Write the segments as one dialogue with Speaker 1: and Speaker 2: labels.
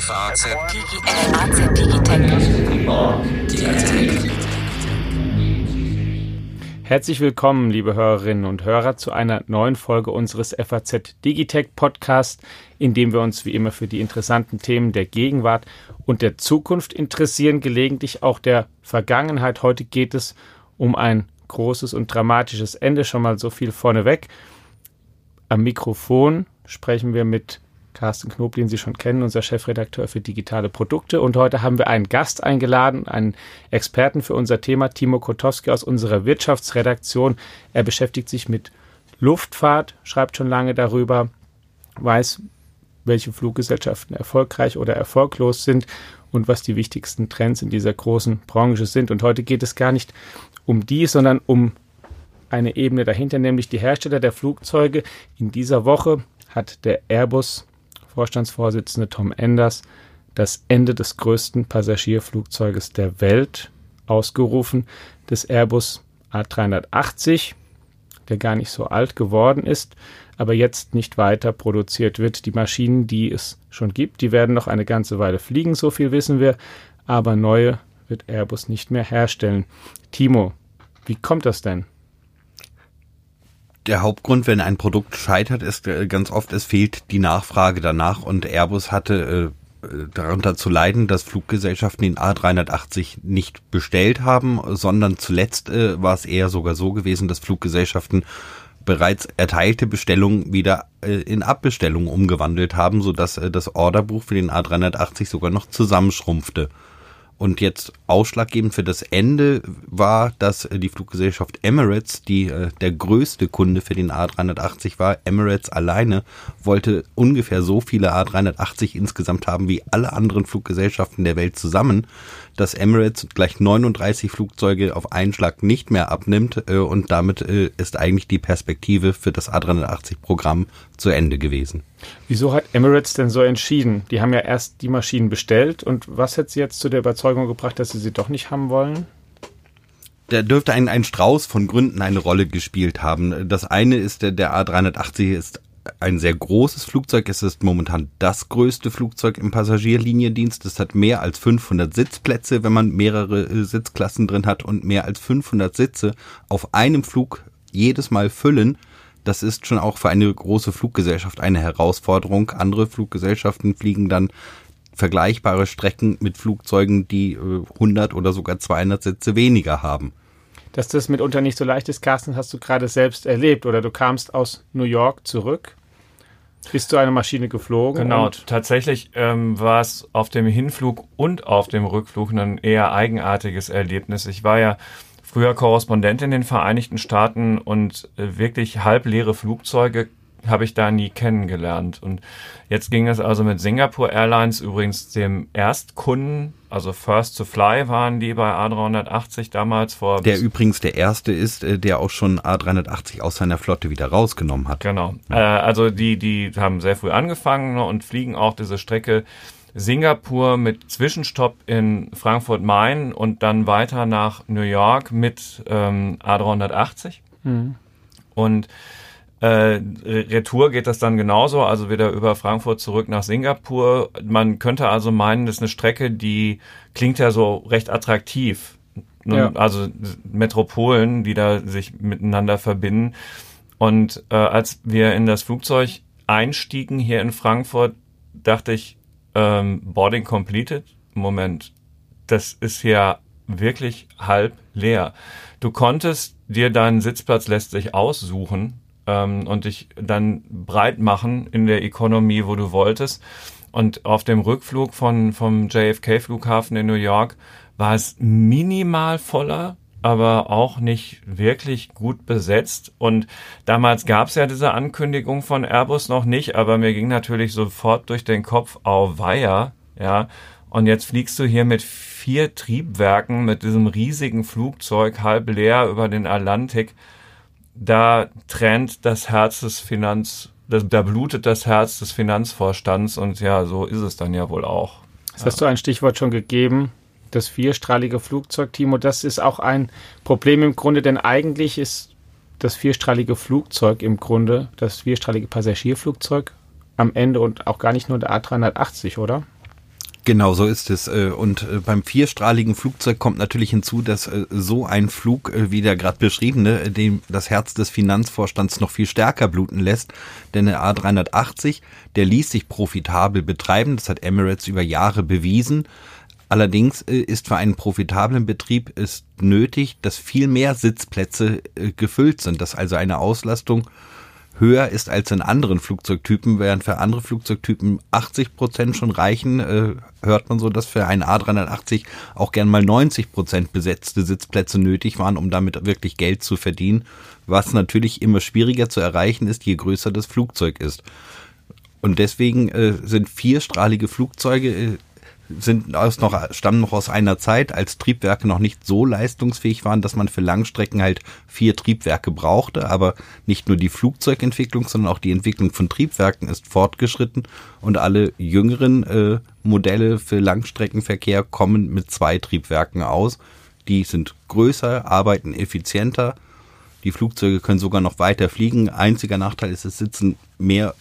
Speaker 1: FAZ
Speaker 2: Herzlich willkommen, liebe Hörerinnen und Hörer, zu einer neuen Folge unseres FAZ Digitech Podcast, in dem wir uns wie immer für die interessanten Themen der Gegenwart und der Zukunft interessieren, gelegentlich auch der Vergangenheit. Heute geht es um ein großes und dramatisches Ende, schon mal so viel vorneweg. Am Mikrofon sprechen wir mit Carsten Knob, den Sie schon kennen, unser Chefredakteur für digitale Produkte. Und heute haben wir einen Gast eingeladen, einen Experten für unser Thema, Timo Kotowski aus unserer Wirtschaftsredaktion. Er beschäftigt sich mit Luftfahrt, schreibt schon lange darüber, weiß, welche Fluggesellschaften erfolgreich oder erfolglos sind und was die wichtigsten Trends in dieser großen Branche sind. Und heute geht es gar nicht um die, sondern um eine Ebene dahinter, nämlich die Hersteller der Flugzeuge. In dieser Woche hat der Airbus Vorstandsvorsitzende Tom Enders das Ende des größten Passagierflugzeuges der Welt ausgerufen, des Airbus A380, der gar nicht so alt geworden ist, aber jetzt nicht weiter produziert wird. Die Maschinen, die es schon gibt, die werden noch eine ganze Weile fliegen, so viel wissen wir, aber neue wird Airbus nicht mehr herstellen. Timo, wie kommt das denn?
Speaker 3: Der Hauptgrund, wenn ein Produkt scheitert, ist äh, ganz oft, es fehlt die Nachfrage danach und Airbus hatte äh, darunter zu leiden, dass Fluggesellschaften den A380 nicht bestellt haben, sondern zuletzt äh, war es eher sogar so gewesen, dass Fluggesellschaften bereits erteilte Bestellungen wieder äh, in Abbestellungen umgewandelt haben, sodass äh, das Orderbuch für den A380 sogar noch zusammenschrumpfte. Und jetzt ausschlaggebend für das Ende war, dass äh, die Fluggesellschaft Emirates, die äh, der größte Kunde für den A380 war, Emirates alleine wollte ungefähr so viele A380 insgesamt haben wie alle anderen Fluggesellschaften der Welt zusammen, dass Emirates gleich 39 Flugzeuge auf einen Schlag nicht mehr abnimmt äh, und damit äh, ist eigentlich die Perspektive für das A380-Programm zu Ende gewesen.
Speaker 2: Wieso hat Emirates denn so entschieden? Die haben ja erst die Maschinen bestellt und was hat sie jetzt zu der Überzeugung gebracht, dass sie sie doch nicht haben wollen?
Speaker 3: da dürfte ein, ein Strauß von Gründen eine Rolle gespielt haben. Das eine ist, der, der A380 ist ein sehr großes Flugzeug. Es ist momentan das größte Flugzeug im Passagierliniendienst. Es hat mehr als 500 Sitzplätze, wenn man mehrere äh, Sitzklassen drin hat und mehr als 500 Sitze auf einem Flug jedes Mal füllen. Das ist schon auch für eine große Fluggesellschaft eine Herausforderung. Andere Fluggesellschaften fliegen dann vergleichbare Strecken mit Flugzeugen, die 100 äh, oder sogar 200 Sitze weniger haben
Speaker 2: dass das mitunter nicht so leicht ist, Carsten, hast du gerade selbst erlebt oder du kamst aus New York zurück. Bist du eine Maschine geflogen?
Speaker 4: Genau, tatsächlich ähm, war es auf dem Hinflug und auf dem Rückflug ein eher eigenartiges Erlebnis. Ich war ja früher Korrespondent in den Vereinigten Staaten und äh, wirklich halbleere Flugzeuge habe ich da nie kennengelernt. Und jetzt ging es also mit Singapore Airlines, übrigens dem Erstkunden, also First to Fly waren die bei A380 damals vor.
Speaker 3: Der übrigens der erste ist, äh, der auch schon A380 aus seiner Flotte wieder rausgenommen hat.
Speaker 4: Genau. Äh, also die, die haben sehr früh angefangen ne, und fliegen auch diese Strecke Singapur mit Zwischenstopp in Frankfurt Main und dann weiter nach New York mit ähm, A380. Mhm. Und äh, Retour geht das dann genauso, also wieder über Frankfurt zurück nach Singapur. Man könnte also meinen, das ist eine Strecke, die klingt ja so recht attraktiv. Ja. Also Metropolen, die da sich miteinander verbinden. Und äh, als wir in das Flugzeug einstiegen hier in Frankfurt, dachte ich, ähm, Boarding completed. Moment, das ist ja wirklich halb leer. Du konntest dir deinen Sitzplatz lässt sich aussuchen ähm, und dich dann breit machen in der Economy, wo du wolltest. Und auf dem Rückflug von, vom JFK-Flughafen in New York war es minimal voller, aber auch nicht wirklich gut besetzt. Und damals gab es ja diese Ankündigung von Airbus noch nicht, aber mir ging natürlich sofort durch den Kopf, au weia, ja. Und jetzt fliegst du hier mit vier Triebwerken, mit diesem riesigen Flugzeug halb leer über den Atlantik da trennt das Herz des Finanz, das, da blutet das Herz des Finanzvorstands und ja, so ist es dann ja wohl auch.
Speaker 2: Das hast du ein Stichwort schon gegeben, das vierstrahlige Flugzeug, Timo. Das ist auch ein Problem im Grunde, denn eigentlich ist das vierstrahlige Flugzeug im Grunde, das vierstrahlige Passagierflugzeug am Ende und auch gar nicht nur der A380, oder?
Speaker 3: Genau, so ist es. Äh, und äh, beim vierstrahligen Flugzeug kommt natürlich hinzu, dass äh, so ein Flug, wie der gerade beschriebene, dem das Herz des Finanzvorstands noch viel stärker bluten lässt. Denn der A380, der ließ sich profitabel betreiben. Das hat Emirates über Jahre bewiesen. Allerdings ist für einen profitablen Betrieb es nötig, dass viel mehr Sitzplätze gefüllt sind, dass also eine Auslastung höher ist als in anderen Flugzeugtypen, während für andere Flugzeugtypen 80 Prozent schon reichen, äh, hört man so, dass für einen A380 auch gern mal 90 Prozent besetzte Sitzplätze nötig waren, um damit wirklich Geld zu verdienen, was natürlich immer schwieriger zu erreichen ist, je größer das Flugzeug ist. Und deswegen äh, sind vierstrahlige Flugzeuge äh, sind aus noch, stammen noch aus einer Zeit, als Triebwerke noch nicht so leistungsfähig waren, dass man für Langstrecken halt vier Triebwerke brauchte. Aber nicht nur die Flugzeugentwicklung, sondern auch die Entwicklung von Triebwerken ist fortgeschritten und alle jüngeren äh, Modelle für Langstreckenverkehr kommen mit zwei Triebwerken aus. Die sind größer, arbeiten effizienter. Die Flugzeuge können sogar noch weiter fliegen. Einziger Nachteil ist, es sitzen mehr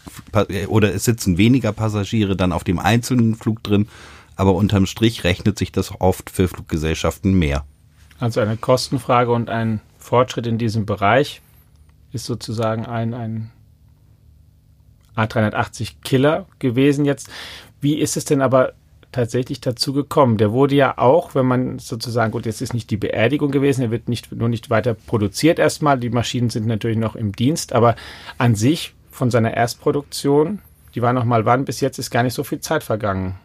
Speaker 3: oder es sitzen weniger Passagiere dann auf dem einzelnen Flug drin aber unterm Strich rechnet sich das oft für Fluggesellschaften mehr.
Speaker 2: Also eine Kostenfrage und ein Fortschritt in diesem Bereich ist sozusagen ein, ein A380 Killer gewesen jetzt. Wie ist es denn aber tatsächlich dazu gekommen? Der wurde ja auch, wenn man sozusagen, gut, jetzt ist nicht die Beerdigung gewesen, er wird nicht, nur nicht weiter produziert erstmal, die Maschinen sind natürlich noch im Dienst, aber an sich von seiner Erstproduktion, die war noch mal wann, bis jetzt ist gar nicht so viel Zeit vergangen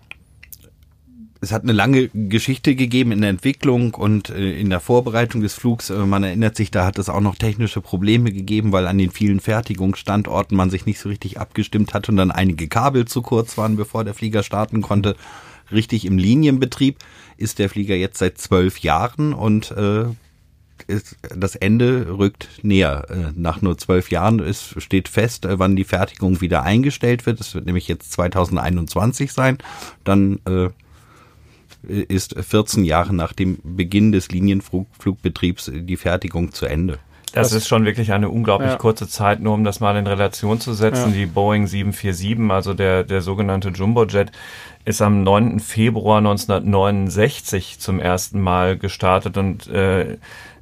Speaker 3: es hat eine lange Geschichte gegeben in der Entwicklung und äh, in der Vorbereitung des Flugs. Äh, man erinnert sich, da hat es auch noch technische Probleme gegeben, weil an den vielen Fertigungsstandorten man sich nicht so richtig abgestimmt hat und dann einige Kabel zu kurz waren, bevor der Flieger starten konnte. Richtig im Linienbetrieb ist der Flieger jetzt seit zwölf Jahren und äh, ist, das Ende rückt näher. Äh, nach nur zwölf Jahren ist, steht fest, wann die Fertigung wieder eingestellt wird. Es wird nämlich jetzt 2021 sein. Dann äh, ist 14 Jahre nach dem Beginn des Linienflugbetriebs die Fertigung zu Ende.
Speaker 4: Das, ist schon wirklich eine unglaublich ja. kurze Zeit, nur um das mal in Relation zu setzen. Ja. Die Boeing 747, also der, der sogenannte Jumbojet, ist am 9. Februar 1969 zum ersten Mal gestartet und äh,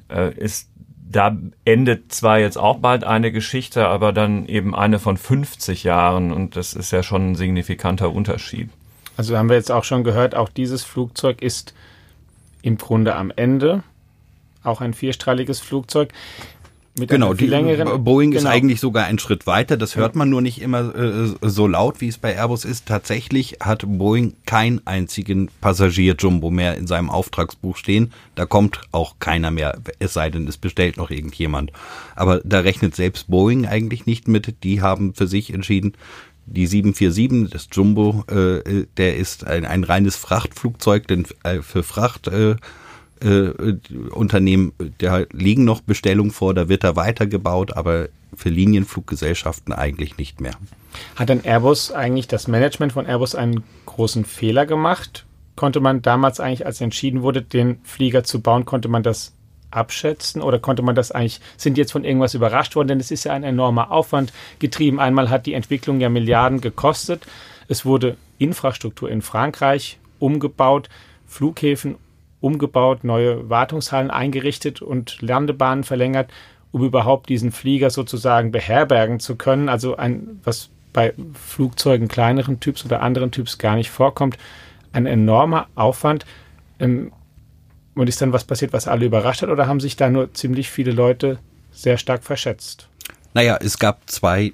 Speaker 4: äh, ist da endet zwar jetzt auch bald eine Geschichte, aber dann eben eine von 50 Jahren und das ist ja schon ein signifikanter Unterschied.
Speaker 2: Also haben wir jetzt auch schon gehört, auch dieses Flugzeug ist im Grunde am Ende. Auch ein vierstrahliges Flugzeug.
Speaker 3: Mit genau, die längeren, Boeing genau. ist eigentlich sogar einen Schritt weiter. Das hört man nur nicht immer äh, so laut, wie es bei Airbus ist. Tatsächlich hat Boeing keinen einzigen Passagier-Jumbo mehr in seinem Auftragsbuch stehen. Da kommt auch keiner mehr, es sei denn, es bestellt noch irgendjemand. Aber da rechnet selbst Boeing eigentlich nicht mit. Die haben für sich entschieden, die 747, das Jumbo, äh, der ist ein, ein reines Frachtflugzeug, denn äh, für Fracht äh, äh, Unternehmen, da liegen noch Bestellungen vor, da wird er weitergebaut, aber für Linienfluggesellschaften eigentlich nicht mehr.
Speaker 2: Hat denn Airbus eigentlich, das Management von Airbus einen großen Fehler gemacht? Konnte man damals eigentlich, als entschieden wurde, den Flieger zu bauen, konnte man das abschätzen oder konnte man das eigentlich, sind jetzt von irgendwas überrascht worden, denn es ist ja ein enormer Aufwand getrieben. Einmal hat die Entwicklung ja Milliarden gekostet. Es wurde Infrastruktur in Frankreich umgebaut, Flughäfen umgebaut, neue Wartungshallen eingerichtet und Landebahnen verlängert, um überhaupt diesen Flieger sozusagen beherbergen zu können. Also ein, was bei Flugzeugen kleineren Typs oder anderen Typs gar nicht vorkommt, ein enormer Aufwand. Ähm, und ist dann was passiert, was alle überrascht hat, oder haben sich da nur ziemlich viele Leute sehr stark verschätzt?
Speaker 3: Naja, es gab zwei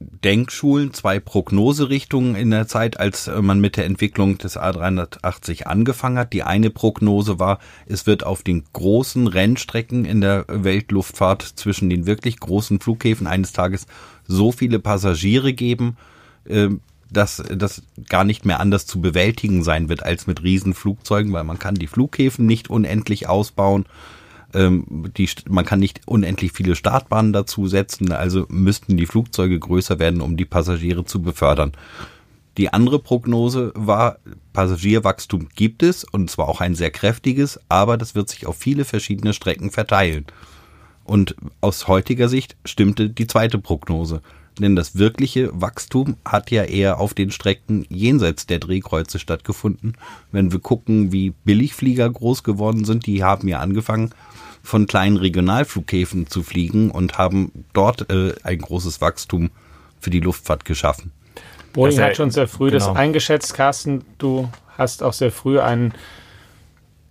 Speaker 3: Denkschulen, zwei Prognoserichtungen in der Zeit, als äh, man mit der Entwicklung des A380 angefangen hat. Die eine Prognose war, es wird auf den großen Rennstrecken in der Weltluftfahrt zwischen den wirklich großen Flughäfen eines Tages so viele Passagiere geben, ähm, dass das gar nicht mehr anders zu bewältigen sein wird als mit Riesenflugzeugen, weil man kann die Flughäfen nicht unendlich ausbauen. Ähm, die, man kann nicht unendlich viele Startbahnen dazu setzen, also müssten die Flugzeuge größer werden, um die Passagiere zu befördern. Die andere Prognose war, Passagierwachstum gibt es und zwar auch ein sehr kräftiges, aber das wird sich auf viele verschiedene Strecken verteilen. Und aus heutiger Sicht stimmte die zweite Prognose. Denn das wirkliche Wachstum hat ja eher auf den Strecken jenseits der Drehkreuze stattgefunden. Wenn wir gucken, wie Billigflieger groß geworden sind, die haben ja angefangen, von kleinen Regionalflughäfen zu fliegen und haben dort äh, ein großes Wachstum für die Luftfahrt geschaffen.
Speaker 2: Boeing hat schon sehr früh genau. das eingeschätzt, Carsten. Du hast auch sehr früh einen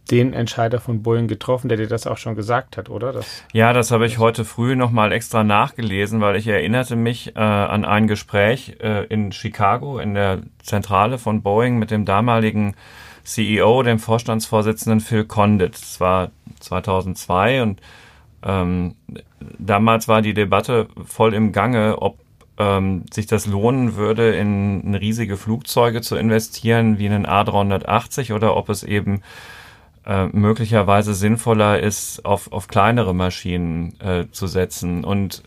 Speaker 2: den Entscheider von Boeing getroffen, der dir das auch schon gesagt hat, oder? Das
Speaker 4: ja, das habe ich heute früh nochmal extra nachgelesen, weil ich erinnerte mich äh, an ein Gespräch äh, in Chicago in der Zentrale von Boeing mit dem damaligen CEO, dem Vorstandsvorsitzenden Phil Condit. Das war 2002 und ähm, damals war die Debatte voll im Gange, ob ähm, sich das lohnen würde, in, in riesige Flugzeuge zu investieren, wie einen A380 oder ob es eben äh, möglicherweise sinnvoller ist, auf, auf kleinere Maschinen äh, zu setzen. Und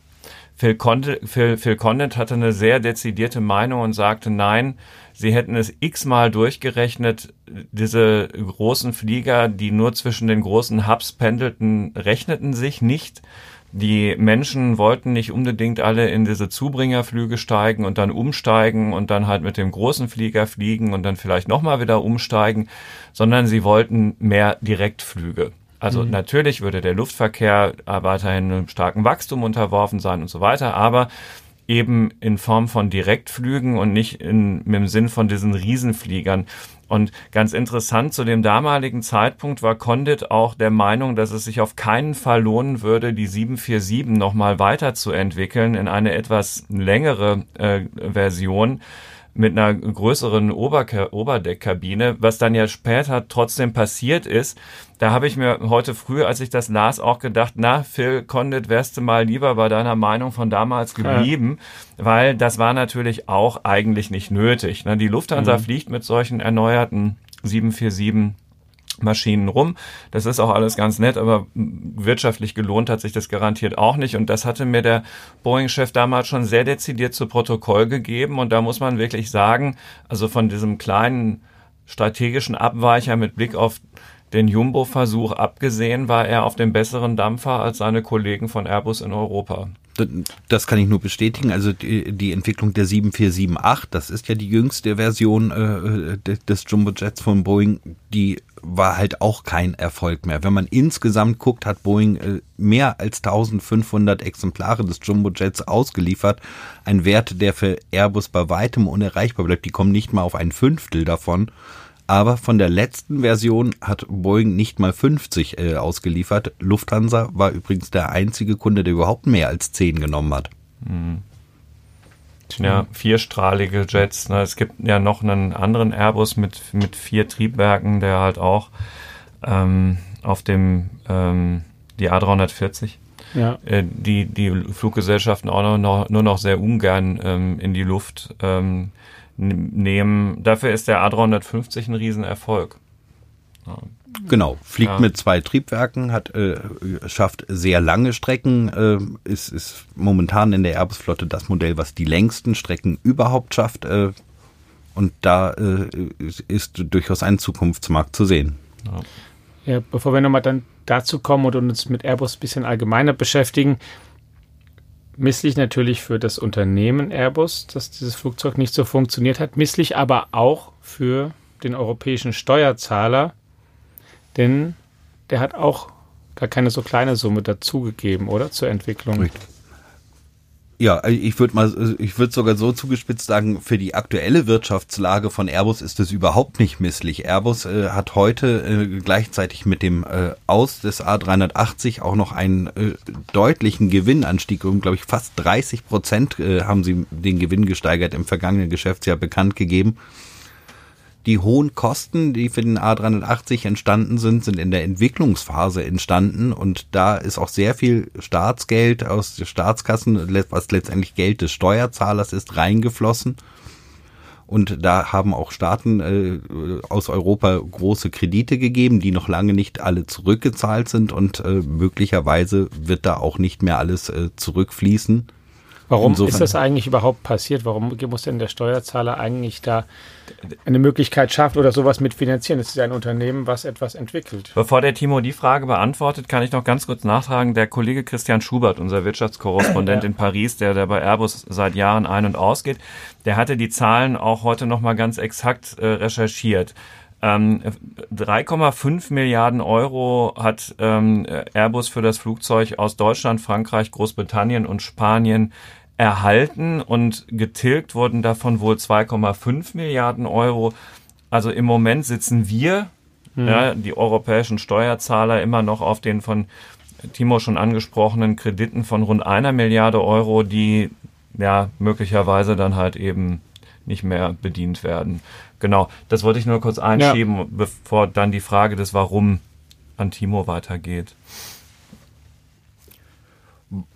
Speaker 4: Phil Condit, Phil, Phil Condit hatte eine sehr dezidierte Meinung und sagte, nein, sie hätten es x-mal durchgerechnet, diese großen Flieger, die nur zwischen den großen Hubs pendelten, rechneten sich nicht. Die Menschen wollten nicht unbedingt alle in diese Zubringerflüge steigen und dann umsteigen und dann halt mit dem großen Flieger fliegen und dann vielleicht nochmal wieder umsteigen, sondern sie wollten mehr Direktflüge. Also mhm. natürlich würde der Luftverkehr weiterhin einem starken Wachstum unterworfen sein und so weiter, aber eben in Form von Direktflügen und nicht in, dem Sinn von diesen Riesenfliegern. Und ganz interessant, zu dem damaligen Zeitpunkt war Condit auch der Meinung, dass es sich auf keinen Fall lohnen würde, die 747 nochmal weiterzuentwickeln in eine etwas längere äh, Version mit einer größeren Oberke Oberdeckkabine, was dann ja später trotzdem passiert ist. Da habe ich mir heute früh, als ich das las, auch gedacht, na, Phil Condit, wärst du mal lieber bei deiner Meinung von damals geblieben, ja. weil das war natürlich auch eigentlich nicht nötig. Ne? Die Lufthansa mhm. fliegt mit solchen erneuerten 747 Maschinen rum. Das ist auch alles ganz nett, aber wirtschaftlich gelohnt hat sich das garantiert auch nicht. Und das hatte mir der Boeing-Chef damals schon sehr dezidiert zu Protokoll gegeben. Und da muss man wirklich sagen, also von diesem kleinen strategischen Abweicher mit Blick auf den Jumbo-Versuch abgesehen, war er auf dem besseren Dampfer als seine Kollegen von Airbus in Europa.
Speaker 3: Das kann ich nur bestätigen. Also die, die Entwicklung der 7478, das ist ja die jüngste Version äh, des Jumbo-Jets von Boeing, die war halt auch kein Erfolg mehr. Wenn man insgesamt guckt, hat Boeing äh, mehr als 1500 Exemplare des Jumbo-Jets ausgeliefert. Ein Wert, der für Airbus bei weitem unerreichbar bleibt. Die kommen nicht mal auf ein Fünftel davon. Aber von der letzten Version hat Boeing nicht mal 50 äh, ausgeliefert. Lufthansa war übrigens der einzige Kunde, der überhaupt mehr als 10 genommen hat. Mhm.
Speaker 4: Ja, vierstrahlige Jets. Ne? Es gibt ja noch einen anderen Airbus mit, mit vier Triebwerken, der halt auch ähm, auf dem ähm, die A340 ja. Äh, die, die Fluggesellschaften auch noch, nur noch sehr ungern ähm, in die Luft ähm, nehmen. Dafür ist der A350 ein Riesenerfolg.
Speaker 3: Ja. Genau, fliegt ja. mit zwei Triebwerken, hat äh, schafft sehr lange Strecken, äh, ist, ist momentan in der Airbus-Flotte das Modell, was die längsten Strecken überhaupt schafft. Äh, und da äh, ist durchaus ein Zukunftsmarkt zu sehen.
Speaker 2: Ja, ja bevor wir nochmal dann dazu kommen und uns mit Airbus ein bisschen allgemeiner beschäftigen, Misslich natürlich für das Unternehmen Airbus, dass dieses Flugzeug nicht so funktioniert hat. Misslich aber auch für den europäischen Steuerzahler, denn der hat auch gar keine so kleine Summe dazugegeben, oder? Zur Entwicklung. Richtig.
Speaker 3: Ja, ich würde mal, ich würde sogar so zugespitzt sagen, für die aktuelle Wirtschaftslage von Airbus ist es überhaupt nicht misslich. Airbus äh, hat heute äh, gleichzeitig mit dem äh, Aus des A380 auch noch einen äh, deutlichen Gewinnanstieg um, glaube ich, fast 30 Prozent äh, haben sie den Gewinn gesteigert im vergangenen Geschäftsjahr bekannt gegeben. Die hohen Kosten, die für den A380 entstanden sind, sind in der Entwicklungsphase entstanden und da ist auch sehr viel Staatsgeld aus der Staatskassen, was letztendlich Geld des Steuerzahlers ist, reingeflossen. Und da haben auch Staaten äh, aus Europa große Kredite gegeben, die noch lange nicht alle zurückgezahlt sind und äh, möglicherweise wird da auch nicht mehr alles äh, zurückfließen.
Speaker 2: Warum Insofern. ist das eigentlich überhaupt passiert? Warum muss denn der Steuerzahler eigentlich da eine Möglichkeit schaffen oder sowas mitfinanzieren? Es ist ja ein Unternehmen, was etwas entwickelt.
Speaker 4: Bevor der Timo die Frage beantwortet, kann ich noch ganz kurz nachtragen. Der Kollege Christian Schubert, unser Wirtschaftskorrespondent ja. in Paris, der, der bei Airbus seit Jahren ein- und ausgeht, der hatte die Zahlen auch heute nochmal ganz exakt äh, recherchiert. Ähm, 3,5 Milliarden Euro hat ähm, Airbus für das Flugzeug aus Deutschland, Frankreich, Großbritannien und Spanien erhalten und getilgt wurden davon wohl 2,5 Milliarden Euro. Also im Moment sitzen wir, hm. ja, die europäischen Steuerzahler, immer noch auf den von Timo schon angesprochenen Krediten von rund einer Milliarde Euro, die ja möglicherweise dann halt eben nicht mehr bedient werden. Genau, das wollte ich nur kurz einschieben, ja. bevor dann die Frage des Warum an Timo weitergeht.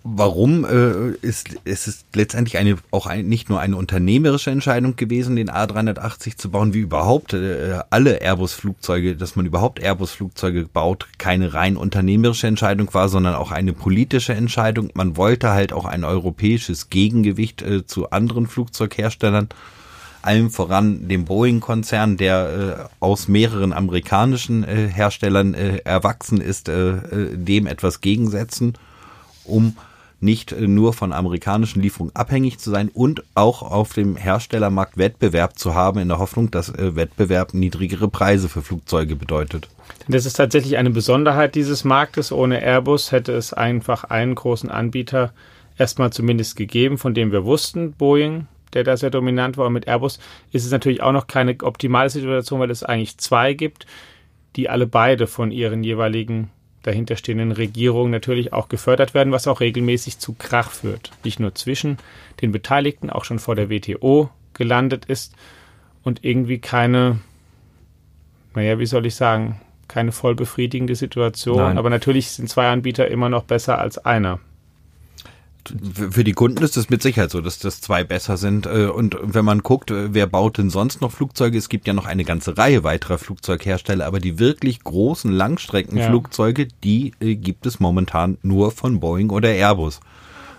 Speaker 3: Warum äh, ist es ist letztendlich eine auch ein, nicht nur eine unternehmerische Entscheidung gewesen, den A380 zu bauen, wie überhaupt äh, alle Airbus-Flugzeuge, dass man überhaupt Airbus-Flugzeuge baut, keine rein unternehmerische Entscheidung war, sondern auch eine politische Entscheidung. Man wollte halt auch ein europäisches Gegengewicht äh, zu anderen Flugzeugherstellern allem voran dem Boeing-Konzern, der äh, aus mehreren amerikanischen äh, Herstellern äh, erwachsen ist, äh, äh, dem etwas gegensetzen, um nicht äh, nur von amerikanischen Lieferungen abhängig zu sein und auch auf dem Herstellermarkt Wettbewerb zu haben, in der Hoffnung, dass Wettbewerb niedrigere Preise für Flugzeuge bedeutet.
Speaker 2: Das ist tatsächlich eine Besonderheit dieses Marktes. Ohne Airbus hätte es einfach einen großen Anbieter erstmal zumindest gegeben, von dem wir wussten, Boeing, der da sehr dominant war. Und mit Airbus ist es natürlich auch noch keine optimale Situation, weil es eigentlich zwei gibt, die alle beide von ihren jeweiligen dahinterstehenden Regierungen natürlich auch gefördert werden, was auch regelmäßig zu Krach führt. Nicht nur zwischen den Beteiligten, auch schon vor der WTO gelandet ist und irgendwie keine, naja, wie soll ich sagen, keine voll befriedigende Situation. Nein. Aber natürlich sind zwei Anbieter immer noch besser als einer
Speaker 3: für die Kunden ist es mit Sicherheit so, dass das zwei besser sind. Äh, und wenn man guckt, äh, wer baut denn sonst noch Flugzeuge? Es gibt ja noch eine ganze Reihe weiterer Flugzeughersteller, aber die wirklich großen Langstreckenflugzeuge, ja. die äh, gibt es momentan nur von Boeing oder Airbus.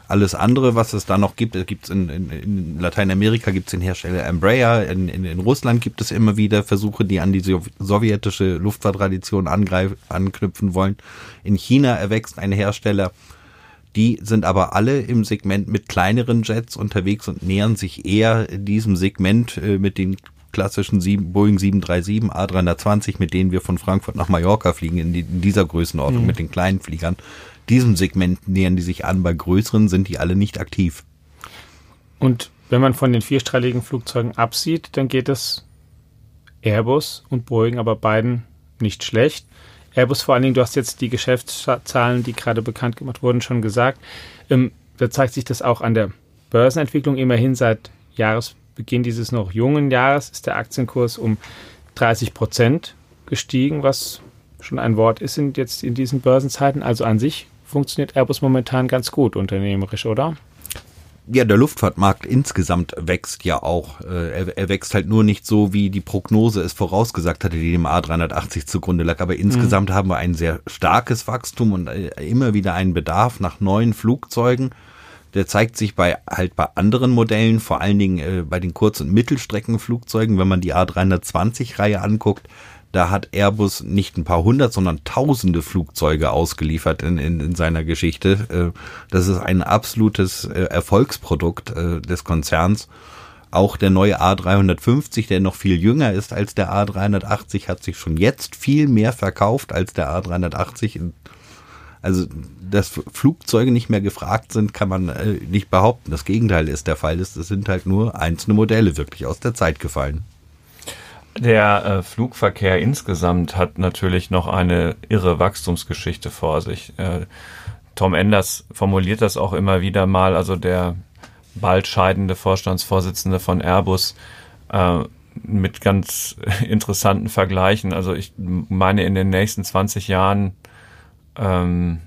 Speaker 3: Alles andere, was es da noch gibt, gibt es in, in, in Lateinamerika gibt es den Hersteller Embraer, in, in, in Russland gibt es immer wieder Versuche, die an die sowjetische Luftfahrttradition anknüpfen wollen. In China erwächst ein Hersteller, die sind aber alle im Segment mit kleineren Jets unterwegs und nähern sich eher diesem Segment äh, mit den klassischen 7, Boeing 737, A320, mit denen wir von Frankfurt nach Mallorca fliegen, in, die, in dieser Größenordnung mhm. mit den kleinen Fliegern. Diesem Segment nähern die sich an, bei größeren sind die alle nicht aktiv.
Speaker 2: Und wenn man von den vierstrahligen Flugzeugen absieht, dann geht es Airbus und Boeing aber beiden nicht schlecht. Airbus vor allen Dingen, du hast jetzt die Geschäftszahlen, die gerade bekannt gemacht wurden, schon gesagt. Ähm, da zeigt sich das auch an der Börsenentwicklung. Immerhin seit Jahresbeginn dieses noch jungen Jahres ist der Aktienkurs um 30 Prozent gestiegen, was schon ein Wort ist in, jetzt in diesen Börsenzeiten. Also an sich funktioniert Airbus momentan ganz gut unternehmerisch, oder?
Speaker 3: Ja, der Luftfahrtmarkt insgesamt wächst ja auch. Äh, er, er, wächst halt nur nicht so, wie die Prognose es vorausgesagt hatte, die dem A380 zugrunde lag. Aber insgesamt mhm. haben wir ein sehr starkes Wachstum und äh, immer wieder einen Bedarf nach neuen Flugzeugen. Der zeigt sich bei halt bei anderen Modellen, vor allen Dingen äh, bei den Kurz- und Mittelstreckenflugzeugen, wenn man die A320-Reihe anguckt, da hat Airbus nicht ein paar hundert, sondern tausende Flugzeuge ausgeliefert in, in, in seiner Geschichte. Äh, das ist ein absolutes äh, Erfolgsprodukt äh, des Konzerns. Auch der neue A350, der noch viel jünger ist als der A380, hat sich schon jetzt viel mehr verkauft als der A380. Also, dass Flugzeuge nicht mehr gefragt sind, kann man nicht behaupten. Das Gegenteil ist der Fall. Es sind halt nur einzelne Modelle wirklich aus der Zeit gefallen.
Speaker 4: Der äh, Flugverkehr insgesamt hat natürlich noch eine irre Wachstumsgeschichte vor sich. Äh, Tom Enders formuliert das auch immer wieder mal, also der bald scheidende Vorstandsvorsitzende von Airbus, äh, mit ganz interessanten Vergleichen. Also ich meine, in den nächsten 20 Jahren ähm,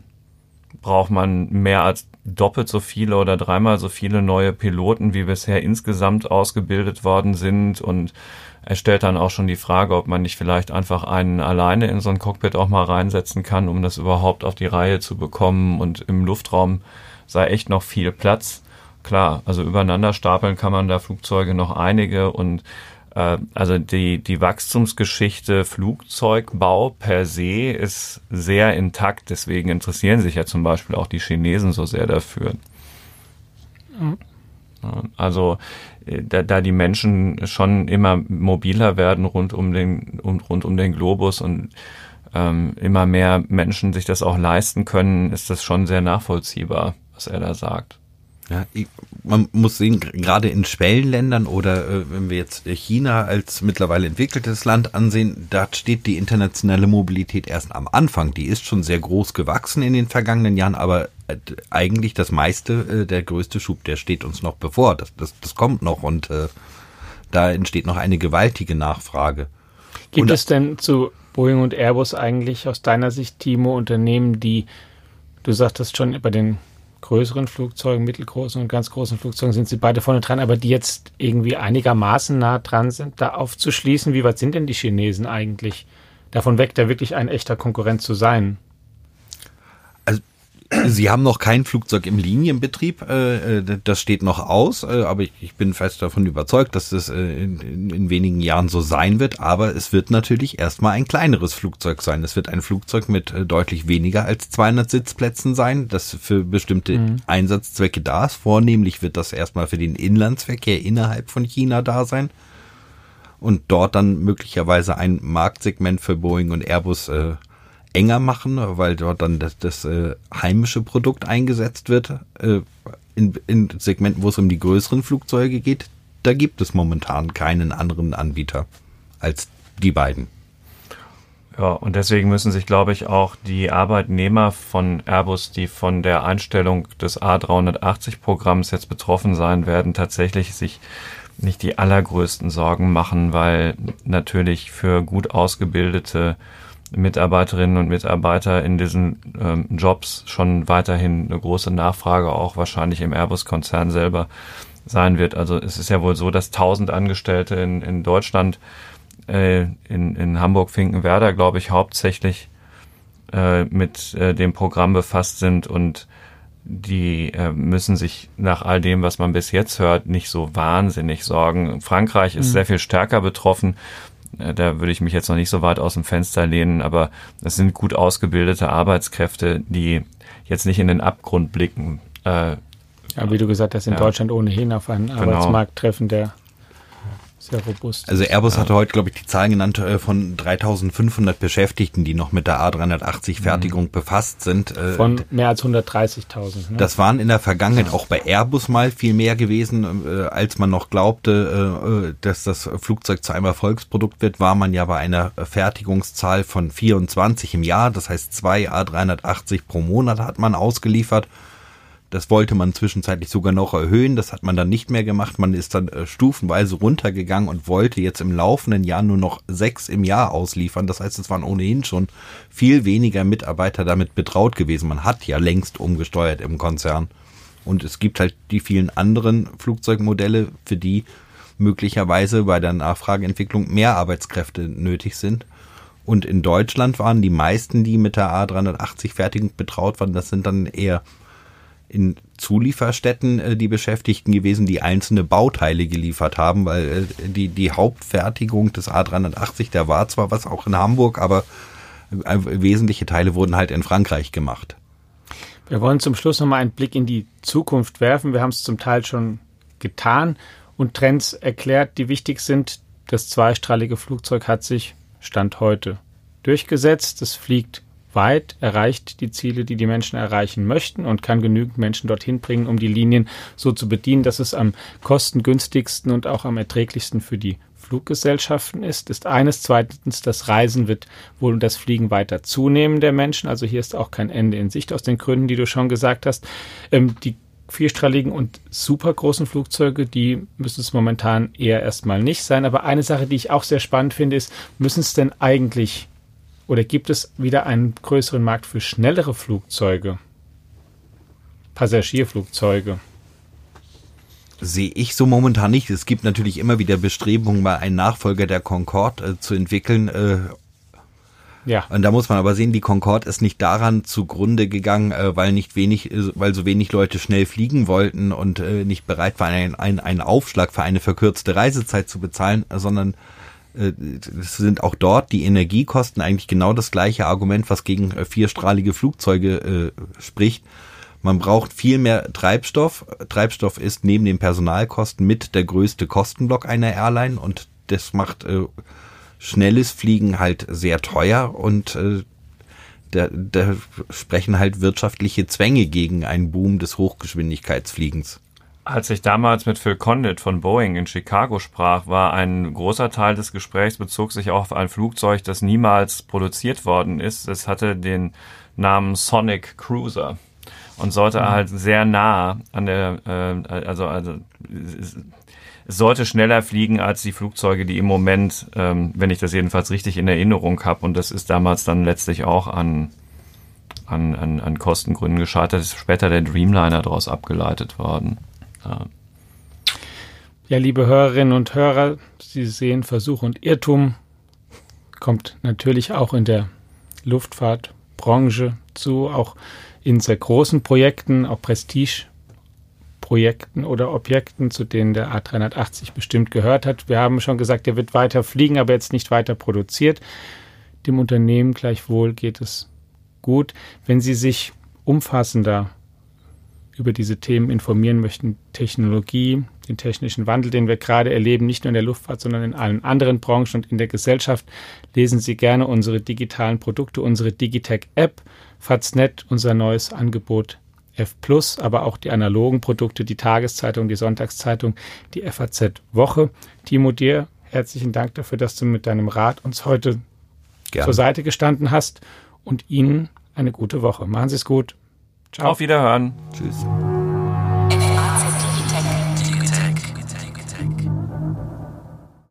Speaker 4: braucht man mehr als doppelt so viele oder dreimal so viele neue Piloten, wie bisher insgesamt ausgebildet worden sind und er stellt dann auch schon die Frage, ob man nicht vielleicht einfach einen alleine in so ein Cockpit auch mal reinsetzen kann, um das überhaupt auf die Reihe zu bekommen. Und im Luftraum sei echt noch viel Platz. klar. Also übereinander stapeln kann man da Flugzeuge noch einige und also die, die Wachstumsgeschichte Flugzeugbau per se ist sehr intakt. Deswegen interessieren sich ja zum Beispiel auch die Chinesen so sehr dafür. Mhm. Also äh, da, da die Menschen schon immer mobiler werden rund um den um, rund um den Globus und ähm, immer mehr Menschen sich das auch leisten können, ist das schon sehr nachvollziehbar, was er da sagt.
Speaker 3: Ja, man muss sehen, gerade in Schwellenländern oder äh, wenn wir jetzt China als mittlerweile entwickeltes Land ansehen, da steht die internationale Mobilität erst am Anfang. Die ist schon sehr groß gewachsen in den vergangenen Jahren, aber äh, eigentlich das meiste, äh, der größte Schub, der steht uns noch bevor. Das, das, das kommt noch und äh, da entsteht noch eine gewaltige Nachfrage.
Speaker 2: Gibt und, es denn zu Boeing und Airbus eigentlich aus deiner Sicht, Timo, Unternehmen, die, du sagtest schon bei den größeren Flugzeugen, mittelgroßen und ganz großen Flugzeugen sind sie beide vorne dran, aber die jetzt irgendwie einigermaßen nah dran sind, da aufzuschließen. Wie weit sind denn die Chinesen eigentlich davon weg, da wirklich ein echter Konkurrent zu sein?
Speaker 3: Sie haben noch kein Flugzeug im Linienbetrieb, äh, äh, das steht noch aus, äh, aber ich bin fest davon überzeugt, dass das in, in wenigen Jahren so sein wird. Aber es wird natürlich erstmal ein kleineres Flugzeug sein. Es wird ein Flugzeug mit deutlich weniger als 200 Sitzplätzen sein, das für bestimmte mhm. Einsatzzwecke da ist. Vornehmlich wird das erstmal für den Inlandsverkehr innerhalb von China da sein und dort dann möglicherweise ein Marktsegment für Boeing und Airbus äh, enger machen, weil dort dann das, das äh, heimische Produkt eingesetzt wird. Äh, in, in Segmenten, wo es um die größeren Flugzeuge geht, da gibt es momentan keinen anderen Anbieter als die beiden.
Speaker 4: Ja, und deswegen müssen sich, glaube ich, auch die Arbeitnehmer von Airbus, die von der Einstellung des A380-Programms jetzt betroffen sein werden, tatsächlich sich nicht die allergrößten Sorgen machen, weil natürlich für gut ausgebildete Mitarbeiterinnen und Mitarbeiter in diesen ähm, Jobs schon weiterhin eine große Nachfrage auch wahrscheinlich im Airbus-Konzern selber sein wird. Also es ist ja wohl so, dass 1000 Angestellte in, in Deutschland, äh, in, in Hamburg-Finkenwerder, glaube ich, hauptsächlich äh, mit äh, dem Programm befasst sind und die äh, müssen sich nach all dem, was man bis jetzt hört, nicht so wahnsinnig sorgen. Frankreich ist mhm. sehr viel stärker betroffen. Äh, da würde ich mich jetzt noch nicht so weit aus dem Fenster lehnen, aber es sind gut ausgebildete Arbeitskräfte, die jetzt nicht in den Abgrund blicken. Äh,
Speaker 2: ja, wie du gesagt hast, in ja. Deutschland ohnehin auf einen genau. Arbeitsmarkt treffen, der sehr robust.
Speaker 3: Also Airbus hatte heute, glaube ich, die Zahlen genannt äh, von 3500 Beschäftigten, die noch mit der A380-Fertigung mhm. befasst sind.
Speaker 2: Äh, von mehr als 130.000.
Speaker 3: Ne? Das waren in der Vergangenheit auch bei Airbus mal viel mehr gewesen, äh, als man noch glaubte, dass das Flugzeug zu einem Erfolgsprodukt wird, war man ja bei einer Fertigungszahl von 24 im Jahr. Das heißt, zwei A380 pro Monat hat man ausgeliefert. Das wollte man zwischenzeitlich sogar noch erhöhen. Das hat man dann nicht mehr gemacht. Man ist dann äh, stufenweise runtergegangen und wollte jetzt im laufenden Jahr nur noch sechs im Jahr ausliefern. Das heißt, es waren ohnehin schon viel weniger Mitarbeiter damit betraut gewesen. Man hat ja längst umgesteuert im Konzern. Und es gibt halt die vielen anderen Flugzeugmodelle, für die möglicherweise bei der Nachfrageentwicklung mehr Arbeitskräfte nötig sind. Und in Deutschland waren die meisten, die mit der A380 Fertigung betraut waren, das sind dann eher in Zulieferstätten äh, die Beschäftigten gewesen, die einzelne Bauteile geliefert haben, weil äh, die, die Hauptfertigung des A380, der war zwar was auch in Hamburg, aber äh, wesentliche Teile wurden halt in Frankreich gemacht.
Speaker 2: Wir wollen zum Schluss nochmal einen Blick in die Zukunft werfen. Wir haben es zum Teil schon getan und Trends erklärt, die wichtig sind. Das zweistrahlige Flugzeug hat sich Stand heute durchgesetzt. Es fliegt weit, erreicht die Ziele, die die Menschen erreichen möchten und kann genügend Menschen dorthin bringen, um die Linien so zu bedienen, dass es am kostengünstigsten und auch am erträglichsten für die Fluggesellschaften ist, ist eines. Zweitens, das Reisen wird wohl und das Fliegen weiter zunehmen der Menschen. Also hier ist auch kein Ende in Sicht aus den Gründen, die du schon gesagt hast. Ähm, die vierstrahligen und super großen Flugzeuge, die müssen es momentan eher erstmal nicht sein. Aber eine Sache, die ich auch sehr spannend finde, ist, müssen es denn eigentlich oder gibt es wieder einen größeren Markt für schnellere Flugzeuge? Passagierflugzeuge?
Speaker 3: Sehe ich so momentan nicht. Es gibt natürlich immer wieder Bestrebungen, mal einen Nachfolger der Concorde äh, zu entwickeln. Äh, Ja. Und da muss man aber sehen, die Concorde ist nicht daran zugrunde gegangen, äh, weil nicht wenig, äh, weil so wenig Leute schnell fliegen wollten und äh, nicht bereit waren, einen, einen, einen Aufschlag für eine verkürzte Reisezeit zu bezahlen, sondern sind auch dort die Energiekosten eigentlich genau das gleiche Argument, was gegen äh, vierstrahlige Flugzeuge äh, spricht. Man braucht viel mehr Treibstoff. Treibstoff ist neben den Personalkosten mit der größte Kostenblock einer Airline und das macht äh, schnelles Fliegen halt sehr teuer und äh, da sprechen halt wirtschaftliche Zwänge gegen einen Boom des Hochgeschwindigkeitsfliegens.
Speaker 4: Als ich damals mit Phil Condit von Boeing in Chicago sprach, war ein großer Teil des Gesprächs bezog sich auch auf ein Flugzeug, das niemals produziert worden ist. Es hatte den Namen Sonic Cruiser und sollte mhm. halt sehr nah an der, äh, also, also es sollte schneller fliegen als die Flugzeuge, die im Moment, ähm, wenn ich das jedenfalls richtig in Erinnerung habe, und das ist damals dann letztlich auch an, an, an, an Kostengründen gescheitert, ist später der Dreamliner daraus abgeleitet worden. Ja.
Speaker 2: liebe Hörerinnen und Hörer, Sie sehen Versuch und Irrtum kommt natürlich auch in der Luftfahrtbranche zu, auch in sehr großen Projekten, auch Prestigeprojekten oder Objekten, zu denen der A380 bestimmt gehört hat. Wir haben schon gesagt, er wird weiter fliegen, aber jetzt nicht weiter produziert. Dem Unternehmen gleichwohl geht es gut. Wenn Sie sich umfassender über diese Themen informieren möchten, Technologie, den technischen Wandel, den wir gerade erleben, nicht nur in der Luftfahrt, sondern in allen anderen Branchen und in der Gesellschaft, lesen Sie gerne unsere digitalen Produkte, unsere Digitech-App, Faznet, unser neues Angebot F aber auch die analogen Produkte, die Tageszeitung, die Sonntagszeitung, die FAZ Woche. Timo, dir herzlichen Dank dafür, dass du mit deinem Rat uns heute Gerne. zur Seite gestanden hast und Ihnen eine gute Woche. Machen Sie es gut.
Speaker 4: Ciao. Auf Wiederhören. Tschüss.